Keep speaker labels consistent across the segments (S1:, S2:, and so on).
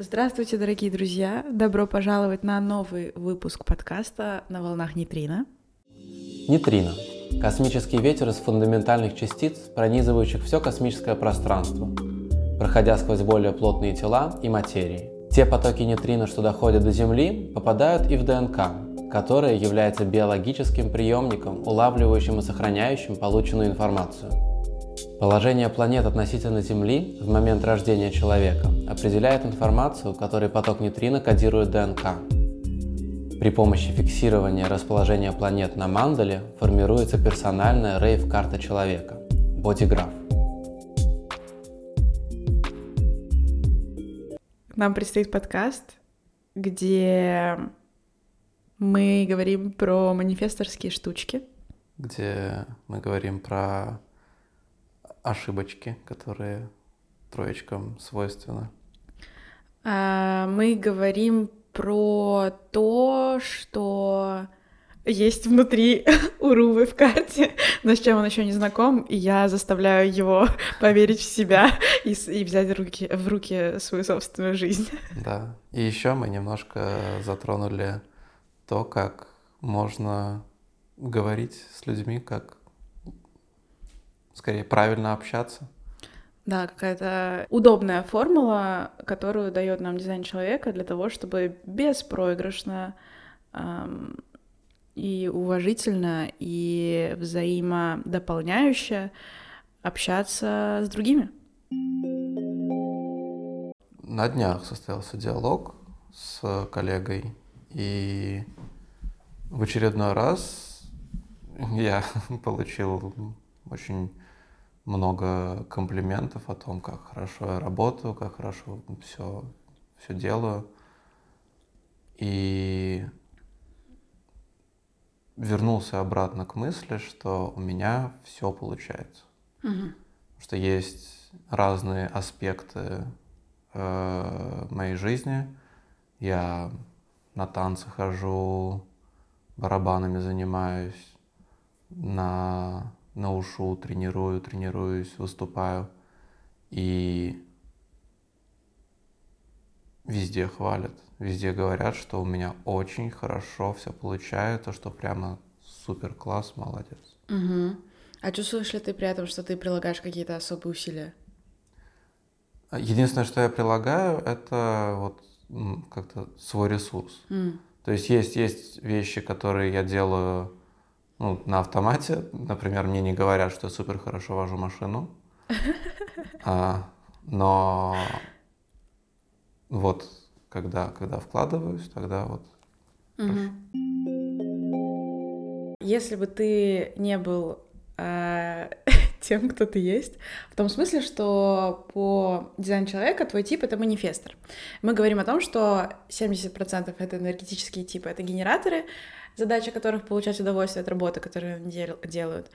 S1: Здравствуйте, дорогие друзья! Добро пожаловать на новый выпуск подкаста «На волнах нейтрино».
S2: Нейтрино – космический ветер из фундаментальных частиц, пронизывающих все космическое пространство, проходя сквозь более плотные тела и материи. Те потоки нейтрино, что доходят до Земли, попадают и в ДНК, которая является биологическим приемником, улавливающим и сохраняющим полученную информацию – Положение планет относительно Земли в момент рождения человека определяет информацию, которой поток нейтрино кодирует ДНК. При помощи фиксирования расположения планет на мандале формируется персональная рейв-карта человека – бодиграф.
S1: Нам предстоит подкаст, где мы говорим про манифесторские штучки.
S2: Где мы говорим про ошибочки, которые троечкам свойственны?
S1: А, мы говорим про то, что есть внутри у Рувы в карте, но с чем он еще не знаком, и я заставляю его поверить в себя и, и взять руки, в руки свою собственную жизнь.
S2: Да. И еще мы немножко затронули то, как можно говорить с людьми, как скорее правильно общаться.
S1: Да, какая-то удобная формула, которую дает нам дизайн человека для того, чтобы беспроигрышно эм, и уважительно и взаимодополняюще общаться с другими.
S2: На днях состоялся диалог с коллегой, и в очередной раз я получил очень много комплиментов о том, как хорошо я работаю, как хорошо все, все делаю. И вернулся обратно к мысли, что у меня все получается. Угу. Что есть разные аспекты э, моей жизни. Я на танцы хожу, барабанами занимаюсь, на на ушу, тренирую, тренируюсь, выступаю. И везде хвалят, везде говорят, что у меня очень хорошо все получается, что прямо супер класс, молодец.
S1: Угу. А чувствуешь ли ты при этом, что ты прилагаешь какие-то особые усилия?
S2: Единственное, что я прилагаю, это вот как-то свой ресурс. Mm. То есть есть, есть вещи, которые я делаю ну, на автомате. Например, мне не говорят, что я супер хорошо вожу машину. А, но вот когда, когда вкладываюсь, тогда вот. Угу.
S1: Если бы ты не был э, тем, кто ты есть, в том смысле, что по дизайну человека твой тип — это манифестор. Мы говорим о том, что 70% — это энергетические типы, это генераторы, задача которых получать удовольствие от работы, которую они делают.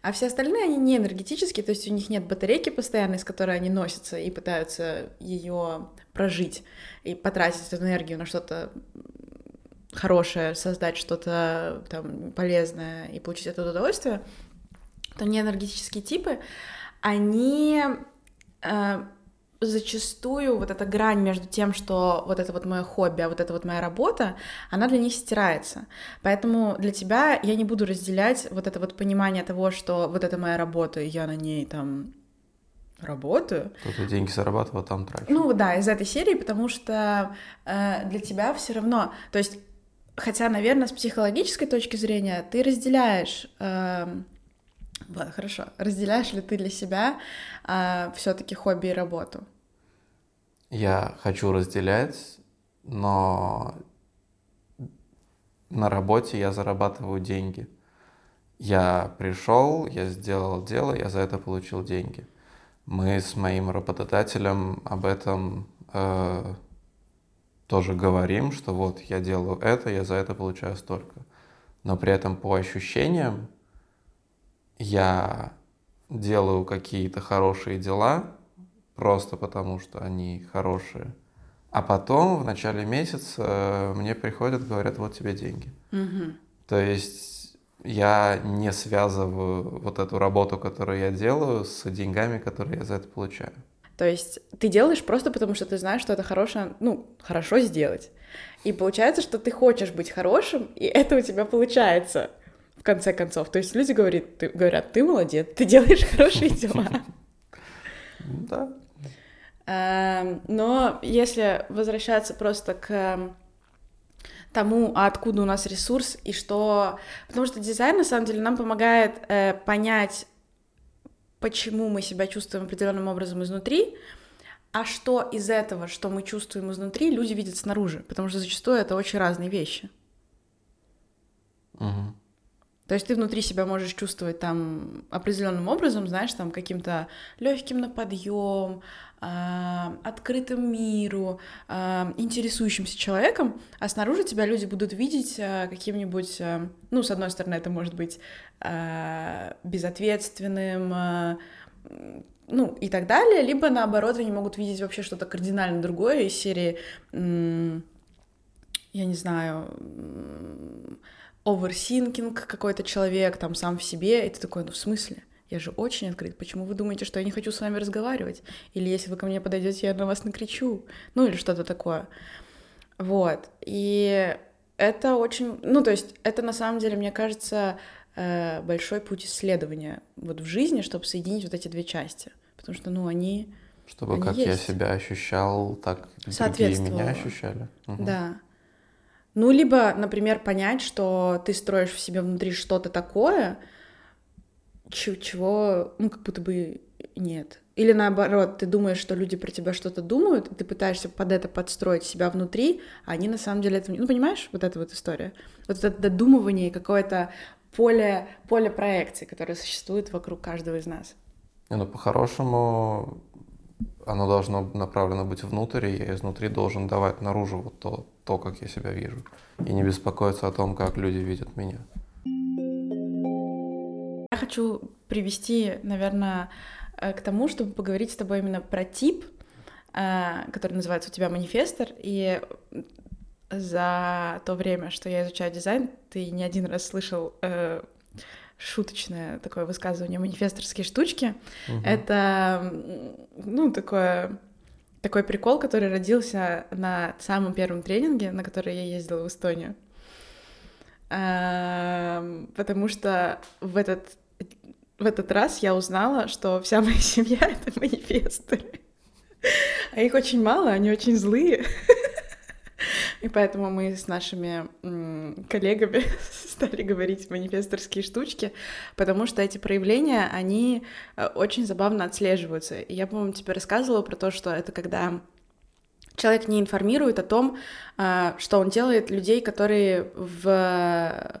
S1: А все остальные, они не энергетические, то есть у них нет батарейки постоянной, с которой они носятся и пытаются ее прожить и потратить эту энергию на что-то хорошее, создать что-то там полезное и получить этого удовольствие, то не энергетические типы, они э, зачастую вот эта грань между тем, что вот это вот мое хобби, а вот это вот моя работа, она для них стирается. Поэтому для тебя я не буду разделять вот это вот понимание того, что вот это моя работа, и я на ней там работаю.
S2: Тут я деньги зарабатываю, там трачу.
S1: Ну да, из этой серии, потому что э, для тебя все равно, то есть, хотя, наверное, с психологической точки зрения ты разделяешь э, Ладно, хорошо. Разделяешь ли ты для себя а, все-таки хобби и работу?
S2: Я хочу разделять, но на работе я зарабатываю деньги. Я пришел, я сделал дело, я за это получил деньги. Мы с моим работодателем об этом э, тоже говорим, что вот я делаю это, я за это получаю столько. Но при этом по ощущениям я делаю какие-то хорошие дела, просто потому что они хорошие. А потом в начале месяца мне приходят, говорят, вот тебе деньги. Угу. То есть я не связываю вот эту работу, которую я делаю, с деньгами, которые я за это получаю.
S1: То есть ты делаешь просто потому, что ты знаешь, что это хорошее, ну, хорошо сделать. И получается, что ты хочешь быть хорошим, и это у тебя получается конце концов. То есть люди говорят, ты, говорят, ты молодец, ты делаешь хорошие дела.
S2: Да.
S1: Эм, но если возвращаться просто к тому, а откуда у нас ресурс и что... Потому что дизайн, на самом деле, нам помогает э, понять, почему мы себя чувствуем определенным образом изнутри, а что из этого, что мы чувствуем изнутри, люди видят снаружи, потому что зачастую это очень разные вещи. То есть ты внутри себя можешь чувствовать там определенным образом, знаешь, там каким-то легким на подъем, э, открытым миру, э, интересующимся человеком, а снаружи тебя люди будут видеть э, каким-нибудь, ну, с одной стороны, это может быть безответственным, ну, и так далее, либо наоборот, они могут видеть вообще что-то кардинально другое из серии, я не знаю, overthinking какой-то человек там сам в себе, и ты такой, ну в смысле? Я же очень открыт. Почему вы думаете, что я не хочу с вами разговаривать? Или если вы ко мне подойдете, я на вас накричу? Ну или что-то такое. Вот. И это очень... Ну, то есть это на самом деле, мне кажется, э, большой путь исследования вот в жизни, чтобы соединить вот эти две части. Потому что, ну, они...
S2: Чтобы
S1: они
S2: как
S1: есть.
S2: я себя ощущал, так другие меня ощущали. Угу.
S1: Да. Ну, либо, например, понять, что ты строишь в себе внутри что-то такое, чего, ну, как будто бы нет. Или наоборот, ты думаешь, что люди про тебя что-то думают, и ты пытаешься под это подстроить себя внутри, а они на самом деле это... Ну, понимаешь, вот эта вот история? Вот это додумывание, какое-то поле, поле проекции, которое существует вокруг каждого из нас.
S2: Не, ну, по-хорошему, оно должно направлено быть внутрь, и я изнутри должен давать наружу вот то, то, как я себя вижу, и не беспокоиться о том, как люди видят меня.
S1: Я хочу привести, наверное, э, к тому, чтобы поговорить с тобой именно про тип, э, который называется у тебя манифестор, и за то время, что я изучаю дизайн, ты не один раз слышал э, шуточное такое высказывание манифесторские штучки. Угу. Это, ну, такое такой прикол, который родился на самом первом тренинге, на который я ездила в Эстонию. Потому что в этот, в этот раз я узнала, что вся моя семья — это манифесторы. А их очень мало, они очень злые. И поэтому мы с нашими коллегами стали говорить манифесторские штучки, потому что эти проявления, они э, очень забавно отслеживаются. И я, по-моему, тебе рассказывала про то, что это когда человек не информирует о том, э, что он делает людей, которые в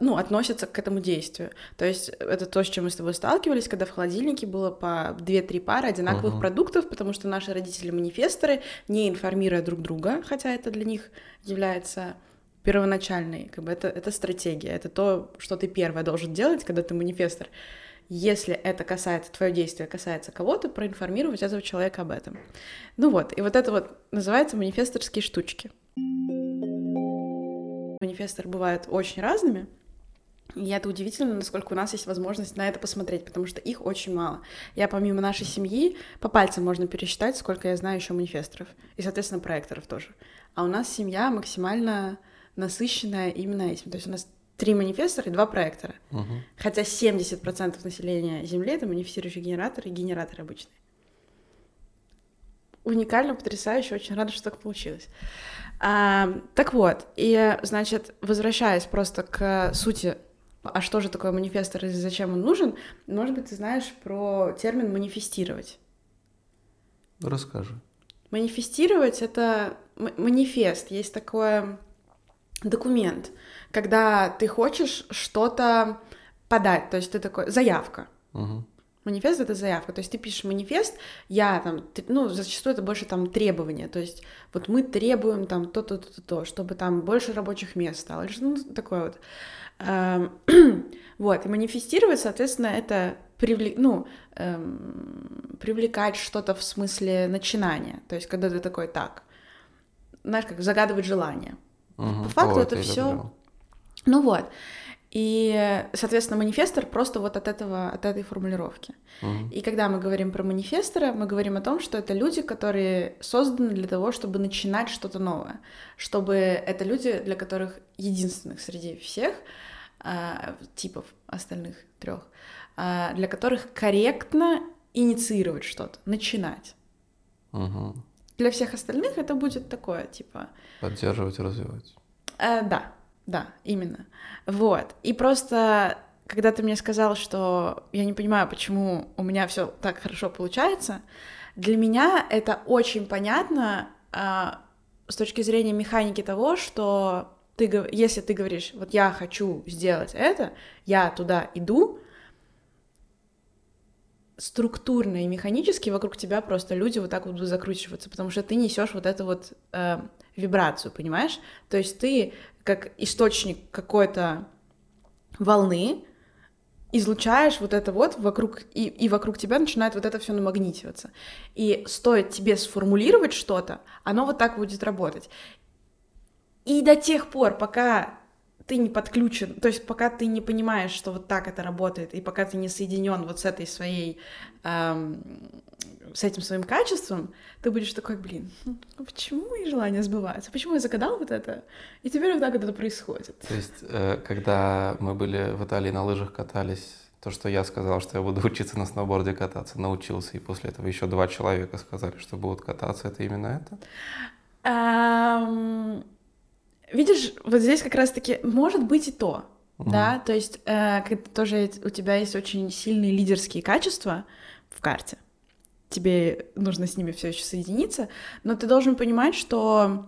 S1: ну, относятся к этому действию. То есть это то, с чем мы с тобой сталкивались, когда в холодильнике было по 2-3 пары одинаковых uh-huh. продуктов, потому что наши родители манифесторы, не информируя друг друга, хотя это для них является первоначальной, как бы это, это стратегия, это то, что ты первое должен делать, когда ты манифестор. Если это касается, твое действие касается кого-то, проинформировать этого человека об этом. Ну вот, и вот это вот называется манифесторские штучки. Манифесторы бывают очень разными, и это удивительно, насколько у нас есть возможность на это посмотреть, потому что их очень мало. Я помимо нашей семьи по пальцам можно пересчитать, сколько я знаю еще манифесторов и, соответственно, проекторов тоже. А у нас семья максимально насыщенная именно этим. То есть у нас три манифестора и два проектора.
S2: Угу.
S1: Хотя 70% населения Земли — это манифестирующие генераторы и генераторы обычные. Уникально, потрясающе, очень рада, что так получилось. А, так вот, и, значит, возвращаясь просто к сути а что же такое манифестор и зачем он нужен, может быть, ты знаешь про термин манифестировать.
S2: Расскажи.
S1: Манифестировать — это манифест, есть такой документ, когда ты хочешь что-то подать, то есть ты такой, заявка.
S2: Угу.
S1: Манифест — это заявка, то есть ты пишешь манифест, я там, ну, зачастую это больше там требования, то есть вот мы требуем там то-то, то-то, то, чтобы там больше рабочих мест стало, ну, такое вот. Эм, вот, и манифестировать, соответственно, это привлек, ну, эм, привлекать что-то в смысле начинания. То есть, когда ты такой, так, знаешь, как загадывать желание.
S2: Угу.
S1: По факту
S2: О,
S1: это все. Ну вот. И, соответственно, манифестор просто вот от этого, от этой формулировки.
S2: Мгм.
S1: И когда мы говорим про манифестора, мы говорим о том, что это люди, которые созданы для того, чтобы начинать что-то новое, чтобы это люди, для которых единственных среди всех типов остальных трех, а, для которых корректно инициировать что-то, начинать.
S2: Мгм.
S1: Для всех остальных это будет такое, типа,
S2: Поддерживать развивать.
S1: Э, да, да, именно. Вот. И просто, когда ты мне сказал, что я не понимаю, почему у меня все так хорошо получается, для меня это очень понятно а, с точки зрения механики того, что ты, если ты говоришь, вот я хочу сделать это, я туда иду, структурно и механически вокруг тебя просто люди вот так вот будут закручиваться, потому что ты несешь вот эту вот э, вибрацию, понимаешь? То есть ты как источник какой-то волны излучаешь вот это вот вокруг, и, и вокруг тебя начинает вот это все намагнитиваться. И стоит тебе сформулировать что-то, оно вот так будет работать. И до тех пор, пока ты не подключен, то есть пока ты не понимаешь, что вот так это работает, и пока ты не соединен вот с этой своей, эм, с этим своим качеством, ты будешь такой, блин, ну почему мои желания сбываются? Почему я загадал вот это? И теперь вот так это происходит.
S2: То есть, э, когда мы были в Италии на лыжах катались, то, что я сказал, что я буду учиться на сноуборде кататься, научился, и после этого еще два человека сказали, что будут кататься, это именно это?
S1: Ам, Видишь, вот здесь как раз-таки может быть и то,
S2: Мгм.
S1: да, то есть э, тоже у тебя есть очень сильные лидерские качества в карте, тебе нужно с ними все еще соединиться, но ты должен понимать, что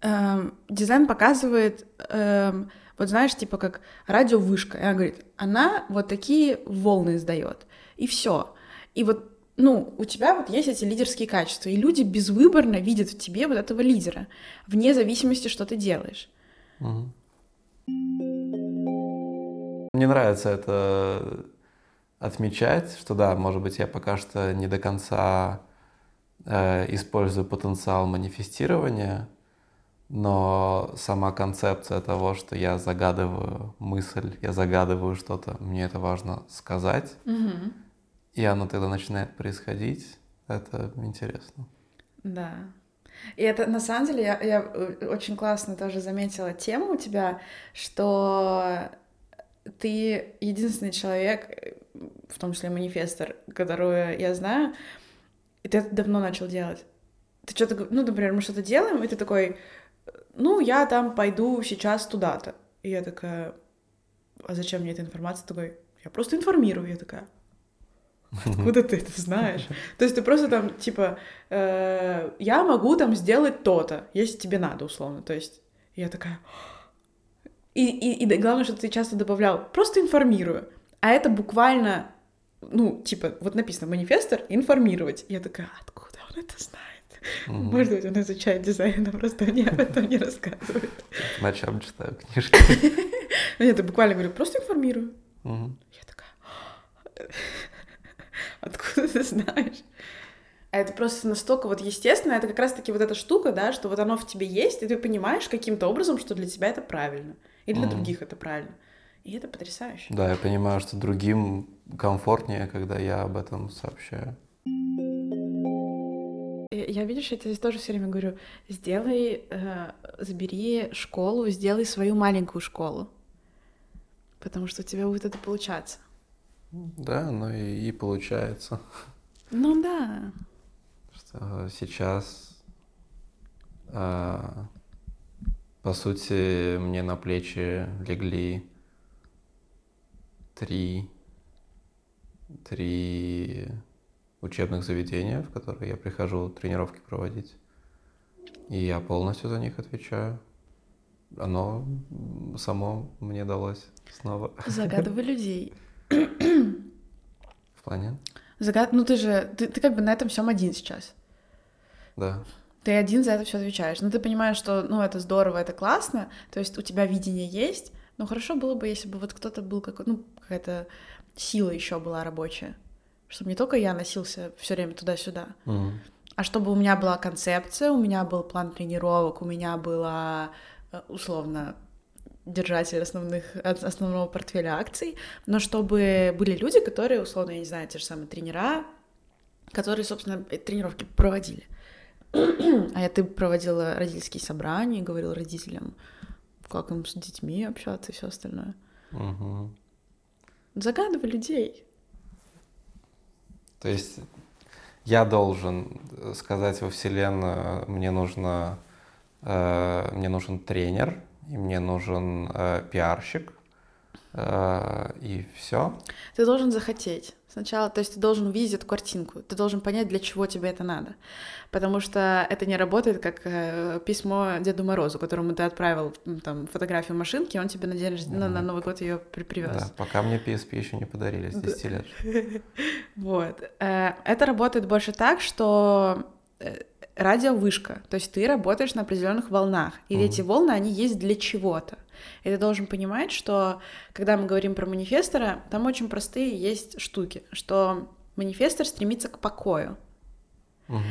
S1: эм, дизайн показывает, эм, вот знаешь, типа как радиовышка, и она говорит, она вот такие волны издает, и все. И вот ну, у тебя вот есть эти лидерские качества, и люди безвыборно видят в тебе вот этого лидера, вне зависимости, что ты делаешь.
S2: Мгм. Мне нравится это отмечать, что да, может быть, я пока что не до конца э, использую потенциал манифестирования, но сама концепция того, что я загадываю мысль, я загадываю что-то, мне это важно сказать, и оно тогда начинает происходить, это интересно.
S1: Да. И это на самом деле я, я э, очень классно тоже заметила тему у тебя, что ты единственный человек, в том числе манифестор, которого я знаю, и ты это давно начал делать. Ты что-то, ну, например, мы что-то делаем, и ты такой, ну, я там пойду сейчас туда-то. И я такая, а зачем мне эта информация? Такой, я просто информирую. Я такая, откуда ты это знаешь? То есть ты просто там, типа, э, я могу там сделать то-то, если тебе надо, условно. То есть я такая... И, и, и главное, что ты часто добавлял, просто информирую. А это буквально, ну, типа, вот написано манифестор информировать. Я такая, откуда он это знает?
S2: Мгм.
S1: Может быть, он изучает дизайн, но просто мне об этом не рассказывает.
S2: Ночам читаю книжки.
S1: Нет, я буквально говорю, просто информирую. Я такая, откуда ты знаешь? А это просто настолько вот естественно, это как раз-таки вот эта штука, да, что вот оно в тебе есть, и ты понимаешь каким-то образом, что для тебя это правильно, и для
S2: Мгм.
S1: других это правильно. И это потрясающе.
S2: Да, я понимаю, что другим комфортнее, когда я об этом сообщаю.
S1: Я, я, видишь, я тебе тоже все время говорю, сделай, э, забери школу, сделай свою маленькую школу, потому что у тебя будет это получаться.
S2: Да, но и, и получается,
S1: Ну да.
S2: что сейчас, а, по сути, мне на плечи легли три, три учебных заведения, в которые я прихожу тренировки проводить. И я полностью за них отвечаю. Оно само мне далось снова.
S1: Загадывай людей.
S2: В плане?
S1: Загад... Ну ты же, ты, ты как бы на этом всем один сейчас.
S2: Да.
S1: Ты один за это все отвечаешь. Но ты понимаешь, что, ну, это здорово, это классно, то есть у тебя видение есть, но хорошо было бы, если бы вот кто-то был какой ну, какая-то сила еще была рабочая, чтобы не только я носился все время туда-сюда,
S2: Мгм.
S1: а чтобы у меня была концепция, у меня был план тренировок, у меня была э, условно держатель основных, основного портфеля акций, но чтобы были люди, которые, условно, я не знаю, те же самые тренера, которые, собственно, тренировки проводили. А я ты проводила родительские собрания, говорила родителям, как им с детьми общаться и все остальное.
S2: Угу.
S1: Загадывай людей.
S2: То есть я должен сказать во Вселенную, мне нужно, э, мне нужен тренер, и мне нужен э, пиарщик, э, и все.
S1: Ты должен захотеть. Сначала, то есть ты должен увидеть эту картинку, ты должен понять, для чего тебе это надо. Потому что это не работает как э, письмо Деду Морозу, которому ты отправил там фотографию машинки, он тебе на день рождения, mm-hmm. на, Новый год ее при- привез. Да,
S2: пока мне PSP еще не подарили с 10 лет.
S1: Вот. Э, это работает больше так, что э, радиовышка, то есть ты работаешь на определенных волнах, и эти волны, они есть для чего-то. И ты должен понимать, что когда мы говорим про манифестора, там очень простые есть штуки, что манифестор стремится к покою.
S2: Угу.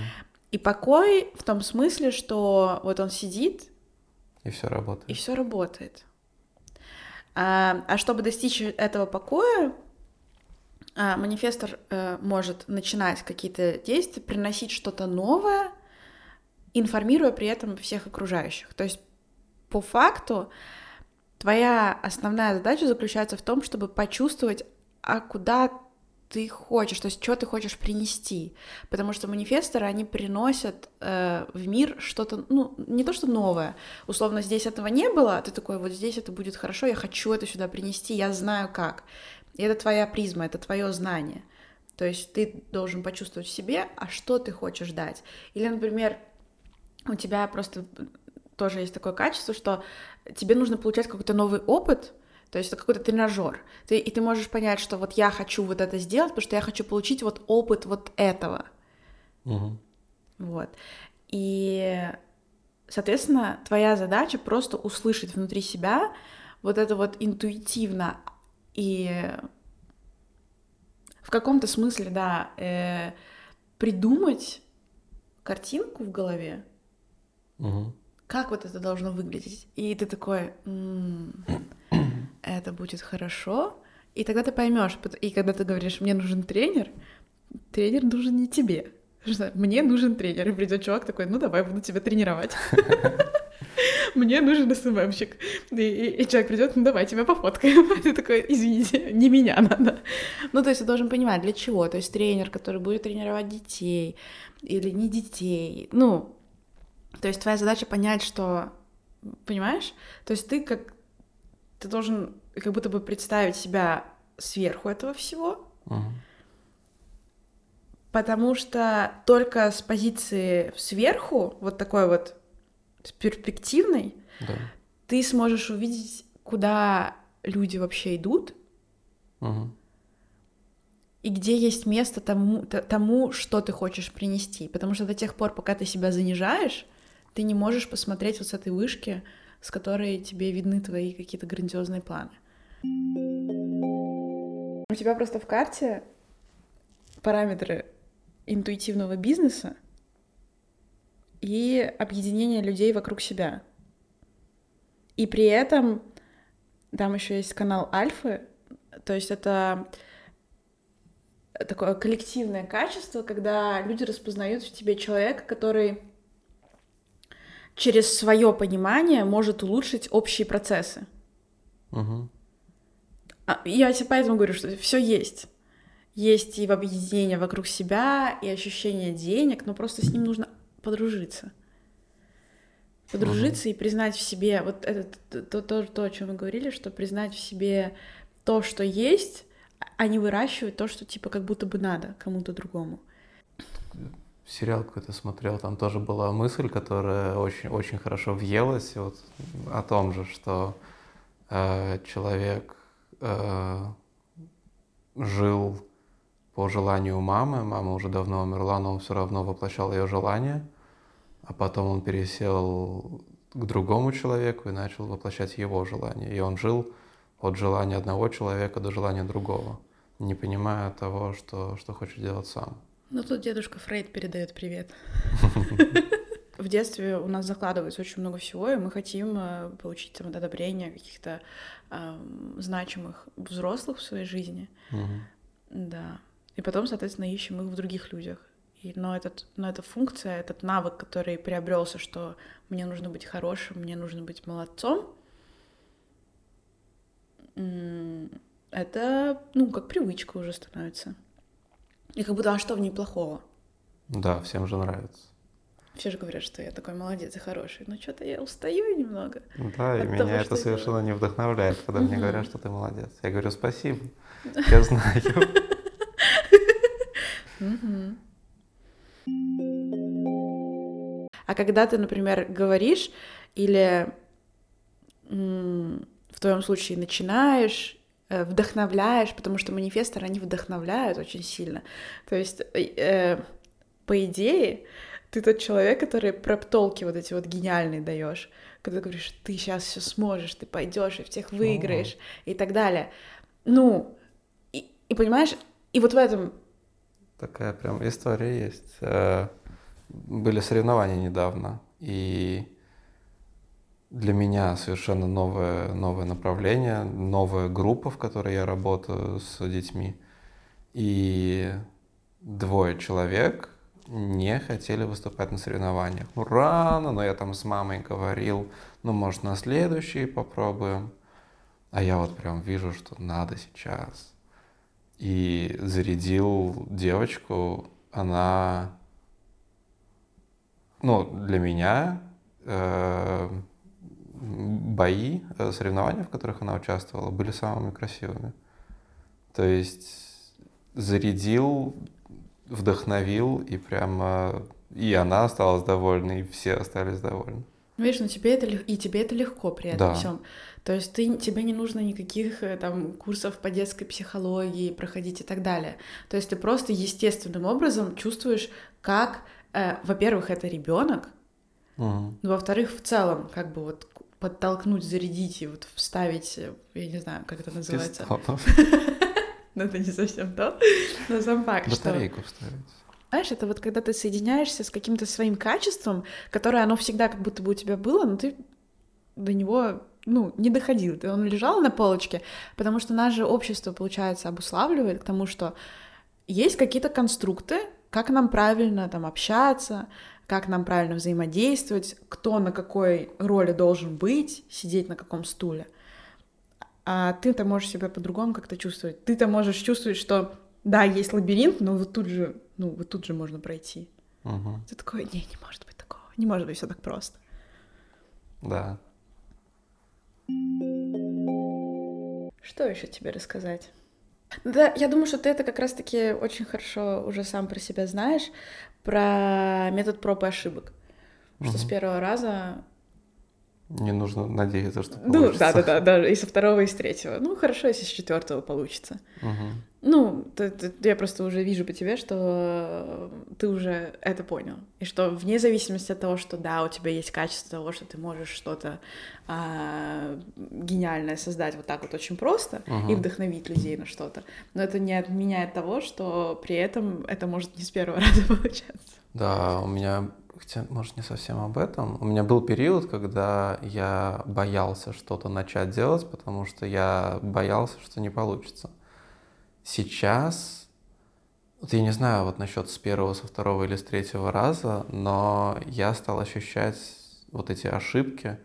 S1: И покой в том смысле, что вот он сидит.
S2: И все работает.
S1: И все работает. А, а чтобы достичь этого покоя, а, манифестор а, может начинать какие-то действия, приносить что-то новое, информируя при этом всех окружающих. То есть по факту Твоя основная задача заключается в том, чтобы почувствовать, а куда ты хочешь, то есть что ты хочешь принести. Потому что манифесторы, они приносят э, в мир что-то, ну, не то что новое. Условно, здесь этого не было, а ты такой, вот здесь это будет хорошо, я хочу это сюда принести, я знаю как. И это твоя призма, это твое знание. То есть ты должен почувствовать в себе, а что ты хочешь дать. Или, например, у тебя просто тоже есть такое качество, что тебе нужно получать какой-то новый опыт, то есть это какой-то тренажер. Ты, и ты можешь понять, что вот я хочу вот это сделать, потому что я хочу получить вот опыт вот этого.
S2: Угу.
S1: Вот. И, соответственно, твоя задача просто услышать внутри себя вот это вот интуитивно и в каком-то смысле, да, э, придумать картинку в голове, как вот это должно выглядеть? И ты такой, это будет хорошо. И тогда ты поймешь, и когда ты говоришь, мне нужен тренер, тренер нужен не тебе. Мне нужен тренер. И придет чувак такой, ну давай, буду тебя тренировать. Мне нужен СММщик. И человек придет, ну давай, тебя пофоткаем. Ты такой, извините, не меня надо. Ну, то есть ты должен понимать, для чего. То есть тренер, который будет тренировать детей или не детей. Ну, то есть твоя задача понять, что... Понимаешь? То есть ты как... Ты должен как будто бы представить себя сверху этого всего,
S2: uh-huh.
S1: потому что только с позиции сверху, вот такой вот перспективной,
S2: да.
S1: ты сможешь увидеть, куда люди вообще идут,
S2: uh-huh.
S1: и где есть место тому, тому, что ты хочешь принести. Потому что до тех пор, пока ты себя занижаешь, ты не можешь посмотреть вот с этой вышки, с которой тебе видны твои какие-то грандиозные планы. У тебя просто в карте параметры интуитивного бизнеса и объединение людей вокруг себя. И при этом там еще есть канал Альфы, то есть это такое коллективное качество, когда люди распознают в тебе человека, который через свое понимание может улучшить общие процессы.
S2: Угу.
S1: Я тебе поэтому говорю, что все есть. Есть и в объединении вокруг себя, и ощущение денег, но просто с ним нужно подружиться. Подружиться угу. и признать в себе, вот это то, то, то, о чем мы говорили, что признать в себе то, что есть, а не выращивать то, что типа как будто бы надо кому-то другому
S2: сериал какой-то смотрел, там тоже была мысль, которая очень, очень хорошо въелась, вот о том же, что э, человек э, жил по желанию мамы, мама уже давно умерла, но он все равно воплощал ее желание, а потом он пересел к другому человеку и начал воплощать его желание, и он жил от желания одного человека до желания другого, не понимая того, что, что хочет делать сам.
S1: Ну тут дедушка Фрейд передает привет. В детстве у нас закладывается очень много всего, и мы хотим э, получить там одобрение каких-то значимых взрослых в своей жизни. Да. И потом, соответственно, ищем их в других людях. И, но, этот, но эта функция, этот навык, который приобрелся, что мне нужно быть хорошим, мне нужно быть молодцом, это, ну, как привычка уже становится. И как будто, а что в ней плохого?
S2: Да, всем же нравится.
S1: Все же говорят, что я такой молодец и хороший, но что-то я устаю немного.
S2: Да, и меня это совершенно не вдохновляет, когда мне говорят, что ты молодец. Я говорю спасибо, я знаю.
S1: А когда ты, например, говоришь или в твоем случае начинаешь вдохновляешь, потому что манифесторы, они вдохновляют очень сильно. То есть, э, по идее, ты тот человек, который проптолки вот эти вот гениальные даешь, когда ты говоришь, ты сейчас все сможешь, ты пойдешь и всех выиграешь и так далее. Ну, и, и понимаешь, и вот в этом...
S2: Такая прям история есть. Э, были соревнования недавно, и для меня совершенно новое, новое направление, новая группа, в которой я работаю с детьми. И двое человек не хотели выступать на соревнованиях. Ну, рано, но я там с мамой говорил, ну, может, на следующий попробуем. А я вот прям вижу, что надо сейчас. И зарядил девочку, она, ну, для меня э, бои, э, соревнования, в которых она участвовала, были самыми красивыми. То есть зарядил, вдохновил, и прямо и она осталась довольна, и все остались довольны.
S1: Ну, видишь, ну тебе это и тебе это легко при этом да. всем. То есть ты, тебе не нужно никаких э, там курсов по детской психологии проходить и так далее. То есть ты просто естественным образом чувствуешь, как, э, во-первых, это ребенок,
S2: угу.
S1: во-вторых, в целом, как бы вот подтолкнуть, зарядить и вот вставить, э, я не знаю, как это называется. Но это не совсем то, но сам факт,
S2: Батарейку вставить.
S1: Знаешь, это вот когда ты соединяешься с каким-то своим качеством, которое оно всегда как будто бы у тебя было, но ты до него ну, не доходил, ты он лежал на полочке, потому что наше общество, получается, обуславливает к тому, что есть какие-то конструкты, как нам правильно там общаться, как нам правильно взаимодействовать, кто на какой роли должен быть, сидеть на каком стуле. А ты-то можешь себя по-другому как-то чувствовать. Ты-то можешь чувствовать, что да, есть лабиринт, но вот тут же, ну, вот тут же можно пройти.
S2: Угу.
S1: Ты такой, не, не может быть такого. Не может быть все так просто.
S2: Да.
S1: Что еще тебе рассказать? Да, я думаю, что ты это как раз-таки очень хорошо уже сам про себя знаешь, про метод проб и ошибок. Угу. Что с первого раза
S2: не нужно надеяться, что получится.
S1: Ну, да, да, да, да, и со второго, и с третьего. Ну, хорошо, если с четвертого получится.
S2: Угу.
S1: Ну, ты, ты, я просто уже вижу по тебе, что ты уже это понял. И что вне зависимости от того, что да, у тебя есть качество того, что ты можешь что-то а, гениальное создать вот так вот очень просто угу. и вдохновить людей на что-то. Но это не отменяет того, что при этом это может не с первого раза получаться.
S2: Да, у меня хотя, может, не совсем об этом. У меня был период, когда я боялся что-то начать делать, потому что я боялся, что не получится. Сейчас, вот я не знаю вот насчет с первого, со второго или с третьего раза, но я стал ощущать вот эти ошибки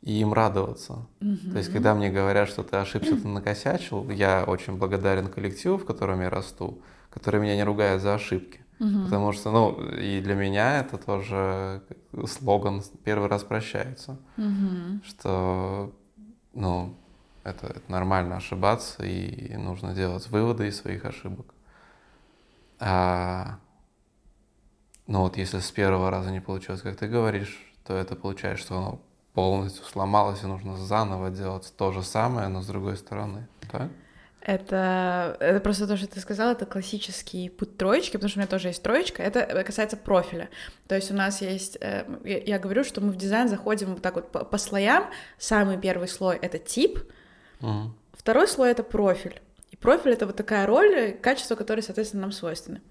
S2: и им радоваться.
S1: Mm-hmm.
S2: То есть, когда мне говорят, что ты ошибся, ты накосячил, я очень благодарен коллективу, в котором я расту, который меня не ругает за ошибки.
S1: Угу.
S2: Потому что, ну, и для меня это тоже слоган «первый раз прощается».
S1: Угу.
S2: Что, ну, это, это нормально ошибаться, и нужно делать выводы из своих ошибок. А, ну вот если с первого раза не получилось, как ты говоришь, то это получается, что оно полностью сломалось, и нужно заново делать то же самое, но с другой стороны, так?
S1: Это, это просто то, что ты сказала, это классический путь троечки, потому что у меня тоже есть троечка. Это касается профиля. То есть у нас есть... Э, я говорю, что мы в дизайн заходим вот так вот по, по слоям. Самый первый слой — это тип,
S2: uh-huh.
S1: второй слой — это профиль. И профиль — это вот такая роль, качество, которое, соответственно, нам свойственны.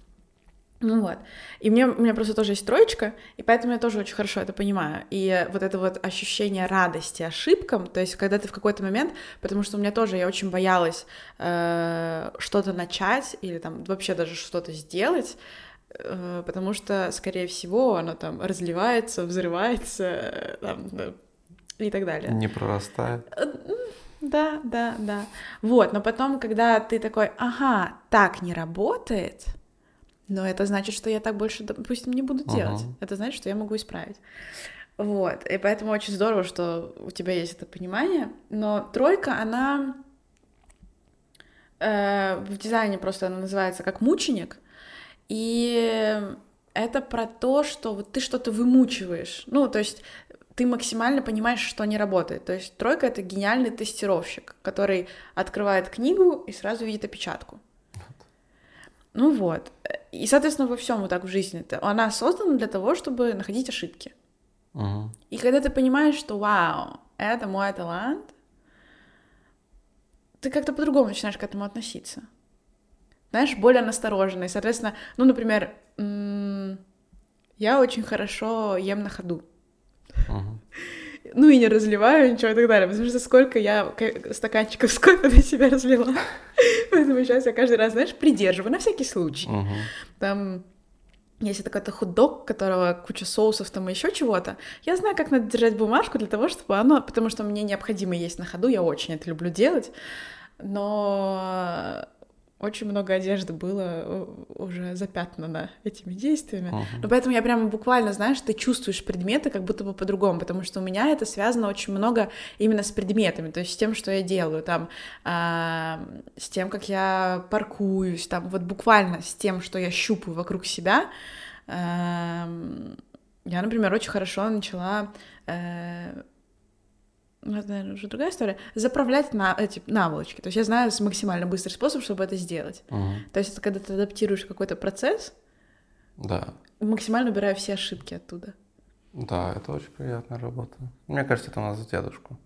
S1: Ну вот. И мне, у меня просто тоже есть троечка, и поэтому я тоже очень хорошо это понимаю. И вот это вот ощущение радости ошибкам, то есть когда ты в какой-то момент, потому что у меня тоже, я очень боялась э, что-то начать или там вообще даже что-то сделать, э, потому что, скорее всего, оно там разливается, взрывается э, там, и так далее.
S2: Не прорастает. Э,
S1: да, да, да. Вот, но потом, когда ты такой, ага, так не работает, но это значит, что я так больше, допустим, не буду делать. Uh-huh. Это значит, что я могу исправить. Вот, и поэтому очень здорово, что у тебя есть это понимание. Но тройка, она э, в дизайне просто она называется как мученик, и это про то, что вот ты что-то вымучиваешь. Ну, то есть ты максимально понимаешь, что не работает. То есть тройка — это гениальный тестировщик, который открывает книгу и сразу видит опечатку. Ну вот. И, соответственно, во всем вот так в жизни. Она создана для того, чтобы находить ошибки.
S2: Угу.
S1: И когда ты понимаешь, что вау, это мой талант, ты как-то по-другому начинаешь к этому относиться. Знаешь, более настороженно. И, соответственно, ну, например, я очень хорошо ем на ходу.
S2: Угу.
S1: Ну и не разливаю ничего и так далее. Потому что сколько я стаканчиков с кофе на себя разлила. Поэтому сейчас я каждый раз, знаешь, придерживаю на всякий случай.
S2: Угу.
S1: Там если такой-то хот-дог, которого куча соусов там и еще чего-то, я знаю, как надо держать бумажку для того, чтобы оно... Потому что мне необходимо есть на ходу, я очень это люблю делать, но очень много одежды было э, уже запятнано этими действиями. Uh-huh. Но поэтому я прямо буквально, знаешь, ты чувствуешь предметы как будто бы по-другому, потому что у меня это связано очень много именно с предметами, то есть с тем, что я делаю, там, э, с тем, как я паркуюсь, там, вот буквально с тем, что я щупаю вокруг себя. Э, я, например, очень хорошо начала э, это, наверное, уже другая история, заправлять на эти наволочки. То есть я знаю максимально быстрый способ, чтобы это сделать.
S2: Угу.
S1: То есть это когда ты адаптируешь какой-то процесс,
S2: да.
S1: максимально убираю все ошибки оттуда.
S2: Да, это очень приятная работа. Мне кажется, это у нас дедушку.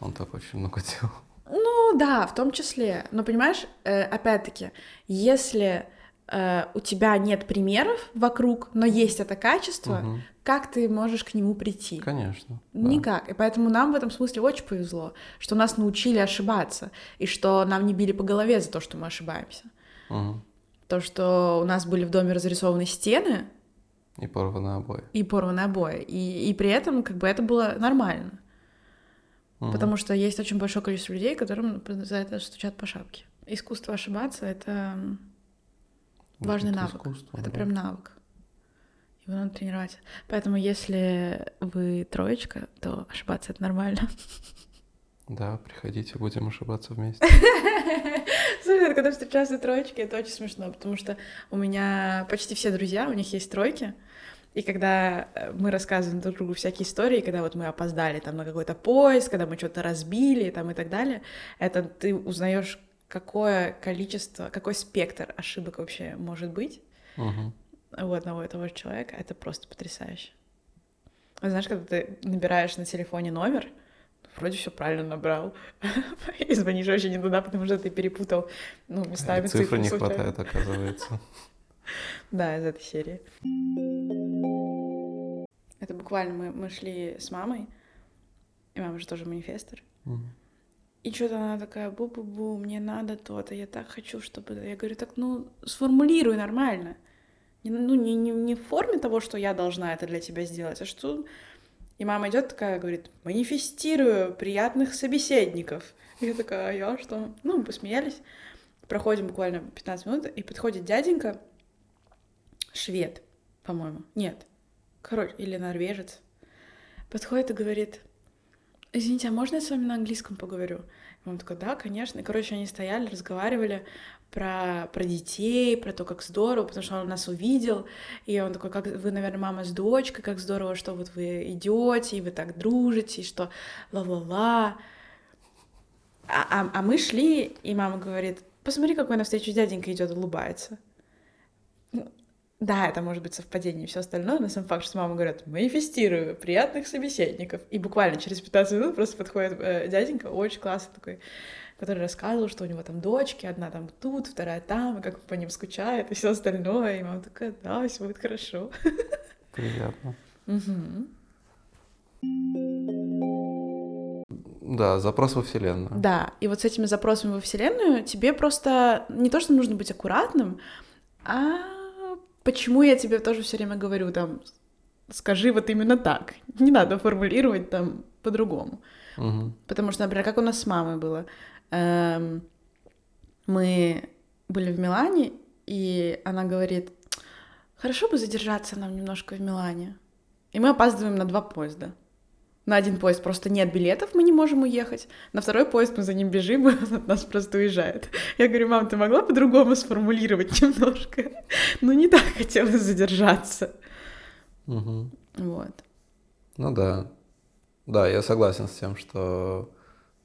S2: Он так очень много делал.
S1: Ну да, в том числе. Но понимаешь, э, опять-таки, если э, у тебя нет примеров вокруг, но есть это качество, угу. Как ты можешь к нему прийти?
S2: Конечно.
S1: Никак. Да. И поэтому нам в этом смысле очень повезло, что нас научили ошибаться, и что нам не били по голове за то, что мы ошибаемся.
S2: Угу.
S1: То, что у нас были в доме разрисованы стены.
S2: И порваны обои.
S1: И порваны обои. И, и при этом как бы это было нормально. Угу. Потому что есть очень большое количество людей, которым за это стучат по шапке. Искусство ошибаться — это Важный навык. Искусство, это да. прям навык. Его надо тренировать. Поэтому, если вы троечка, то ошибаться это нормально.
S2: Да, приходите, будем ошибаться вместе.
S1: Слушай, когда встречаются троечки, это очень смешно, потому что у меня почти все друзья, у них есть тройки, и когда э, мы рассказываем друг другу всякие истории, когда вот мы опоздали там на какой-то поезд, когда мы что-то разбили там и так далее, это ты узнаешь какое количество, какой спектр ошибок вообще может быть
S2: угу.
S1: У одного и того же человека, это просто потрясающе. Знаешь, когда ты набираешь на телефоне номер, вроде все правильно набрал, и звонишь вообще не туда, потому что ты перепутал ну, местами
S2: цифры. Цифры не хватает, оказывается.
S1: Да, из этой серии. Это буквально мы, мы шли с мамой, и мама же тоже манифестор. И что-то она такая, бу-бу-бу, мне надо то-то, я так хочу, чтобы... Я говорю, так, ну, сформулируй нормально. Ну, не, не, не в форме того, что я должна это для тебя сделать, а что... И мама идет такая, говорит, манифестирую приятных собеседников. Я такая, а я что? Ну, мы посмеялись. Проходим буквально 15 минут, и подходит дяденька, швед, по-моему. Нет, короче, или норвежец. Подходит и говорит, извините, а можно я с вами на английском поговорю? И он такой, да, конечно. И, короче, они стояли, разговаривали про, про детей, про то, как здорово, потому что он нас увидел, и он такой, как вы, наверное, мама с дочкой, как здорово, что вот вы идете, и вы так дружите, и что ла-ла-ла. А, а, а мы шли, и мама говорит, посмотри, какой навстречу дяденька идет, улыбается. Да, это может быть совпадение и все остальное, но сам факт, что мама говорит, манифестирую приятных собеседников. И буквально через 15 минут просто подходит э, дяденька, очень классный такой, который рассказывал, что у него там дочки, одна там тут, вторая там, и как по ним скучает, и все остальное. И мама такая, да, все будет хорошо.
S2: Приятно. Да, запрос во Вселенную.
S1: Да, и вот с этими запросами во Вселенную тебе просто не то, что нужно быть аккуратным, а почему я тебе тоже все время говорю, там, скажи вот именно так. Не надо формулировать там по-другому.
S2: Мгм.
S1: Потому что, например, как у нас с мамой было. Эм, мы были в Милане, и она говорит, хорошо бы задержаться нам немножко в Милане. И мы опаздываем на два поезда. На один поезд просто нет билетов, мы не можем уехать. На второй поезд мы за ним бежим, и он от нас просто уезжает. Я говорю, мам, ты могла по-другому сформулировать немножко? Ну, не так хотелось задержаться.
S2: Мгм.
S1: Вот.
S2: Ну да. Да, я согласен с тем, что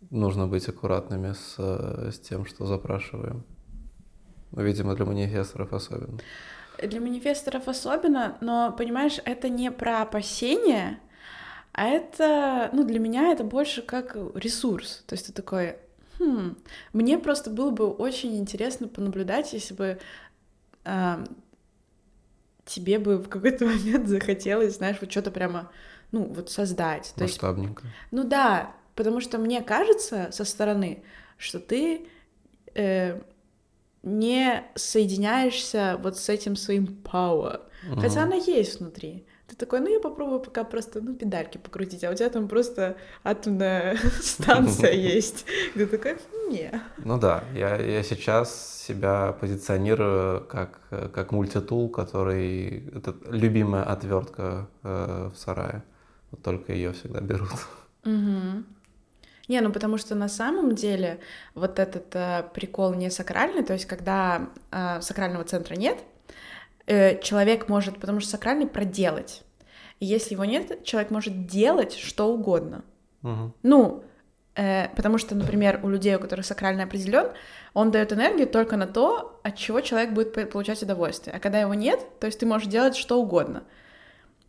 S2: нужно быть аккуратными с, э, с тем, что запрашиваем. Видимо, для манифесторов особенно.
S1: Для манифесторов особенно, но, понимаешь, это не про опасения, а это, ну, для меня это больше как ресурс. То есть ты такой, хм, мне просто было бы очень интересно понаблюдать, если бы а, тебе бы в какой-то момент захотелось, знаешь, вот что-то прямо, ну, вот создать. То есть
S2: Масштабненько.
S1: ну да, потому что мне кажется со стороны, что ты э, не соединяешься вот с этим своим power. Хотя
S2: Мгм.
S1: она есть внутри. Ты такой, ну я попробую пока просто, ну, педальки покрутить, а у тебя там просто атомная станция есть. Ты такой, «М, не.
S2: Ну да, я, я сейчас себя позиционирую как, как мультитул, который... Это любимая отвертка э, в сарае. Вот только ее всегда берут.
S1: Мгм. Не, ну потому что на самом деле вот этот э, прикол не сакральный, то есть когда э, сакрального центра нет, э, человек может, потому что сакральный проделать. И если его нет, человек может делать что угодно.
S2: Мгм.
S1: Ну, э, потому что, например, у людей, у которых сакральный определен, он дает энергию только на то, от чего человек будет по- получать удовольствие. А когда его нет, то есть ты можешь делать что угодно.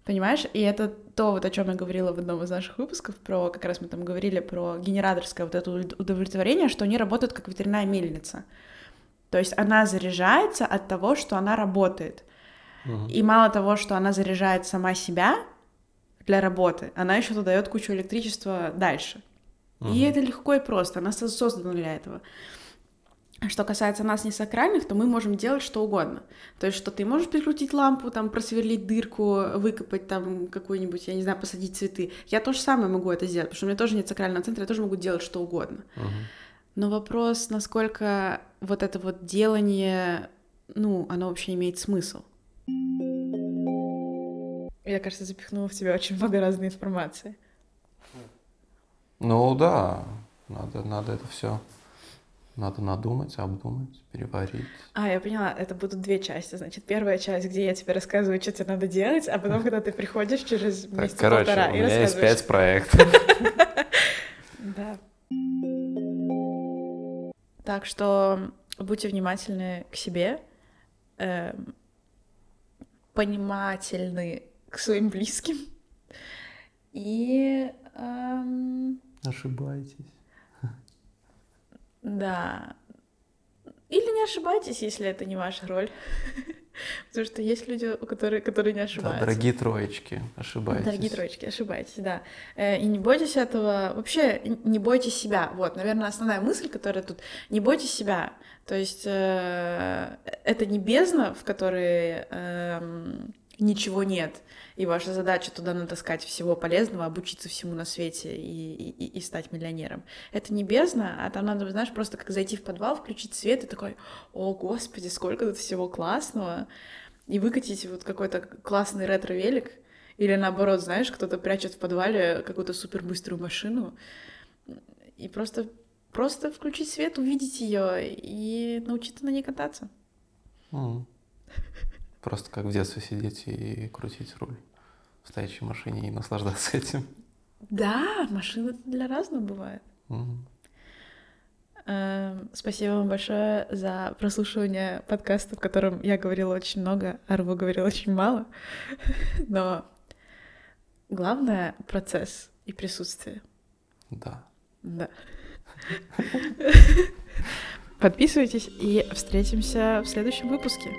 S1: Понимаешь? И это то, вот о чем я говорила в одном из наших выпусков, про как раз мы там говорили про генераторское вот это уд- удовлетворение, что они работают как ветряная мельница. То есть она заряжается от того, что она работает. И мало того, что она заряжает сама себя для работы, она еще дает кучу электричества дальше. И
S2: Мгм.
S1: это легко и просто, она со- создана для этого. А Что касается нас не сакральных, то мы можем делать что угодно. То есть, что ты можешь прикрутить лампу, там, просверлить дырку, выкопать там какую-нибудь, я не знаю, посадить цветы. Я то же самое могу это сделать, потому что у меня тоже нет сакрального центра, я тоже могу делать что угодно.
S2: Мгм.
S1: Но вопрос, насколько вот это вот делание, ну, оно вообще имеет смысл. Я, кажется, запихнула в тебя очень много разной информации.
S2: Ну да, надо, надо это все. Надо надумать, обдумать, переварить.
S1: А, я поняла, это будут две части. Значит, первая часть, где я тебе рассказываю, что тебе надо делать, а потом, когда ты приходишь через
S2: Так,
S1: месяца
S2: короче,
S1: полтора
S2: у
S1: и
S2: меня есть пять проектов.
S1: Да. Так что будьте внимательны к себе, эм, понимательны к своим близким и эм,
S2: Ошибаетесь.
S1: Да. Или не ошибайтесь, если это не ваша роль. Потому что есть люди, которые, которые не
S2: Да,
S1: ошибаются.
S2: дорогие троечки, ошибаетесь.
S1: Дорогие троечки, ошибаетесь, да. Э, И не бойтесь этого, вообще не бойтесь себя. Вот, наверное, основная мысль, которая тут, не бойтесь себя. То есть э, это не бездна, в которой эм, ничего нет, и ваша задача туда натаскать всего полезного, обучиться всему на свете и, и, и стать миллионером. Это не бездна, а там надо, знаешь, просто как зайти в подвал, включить свет и такой, о, господи, сколько тут всего классного, и выкатить вот какой-то классный ретро-велик, или наоборот, знаешь, кто-то прячет в подвале какую-то супербыструю машину, и просто, просто включить свет, увидеть ее и научиться на ней кататься.
S2: Мгм. Просто как в детстве сидеть и крутить руль в стоящей машине и наслаждаться этим.
S1: Да, машины для разного бывает. Эм, Спасибо вам большое за прослушивание подкаста, в котором я говорила очень много, а Рво говорил очень мало. Но главное — процесс и присутствие.
S2: Да.
S1: Да. Подписывайтесь и встретимся в следующем выпуске.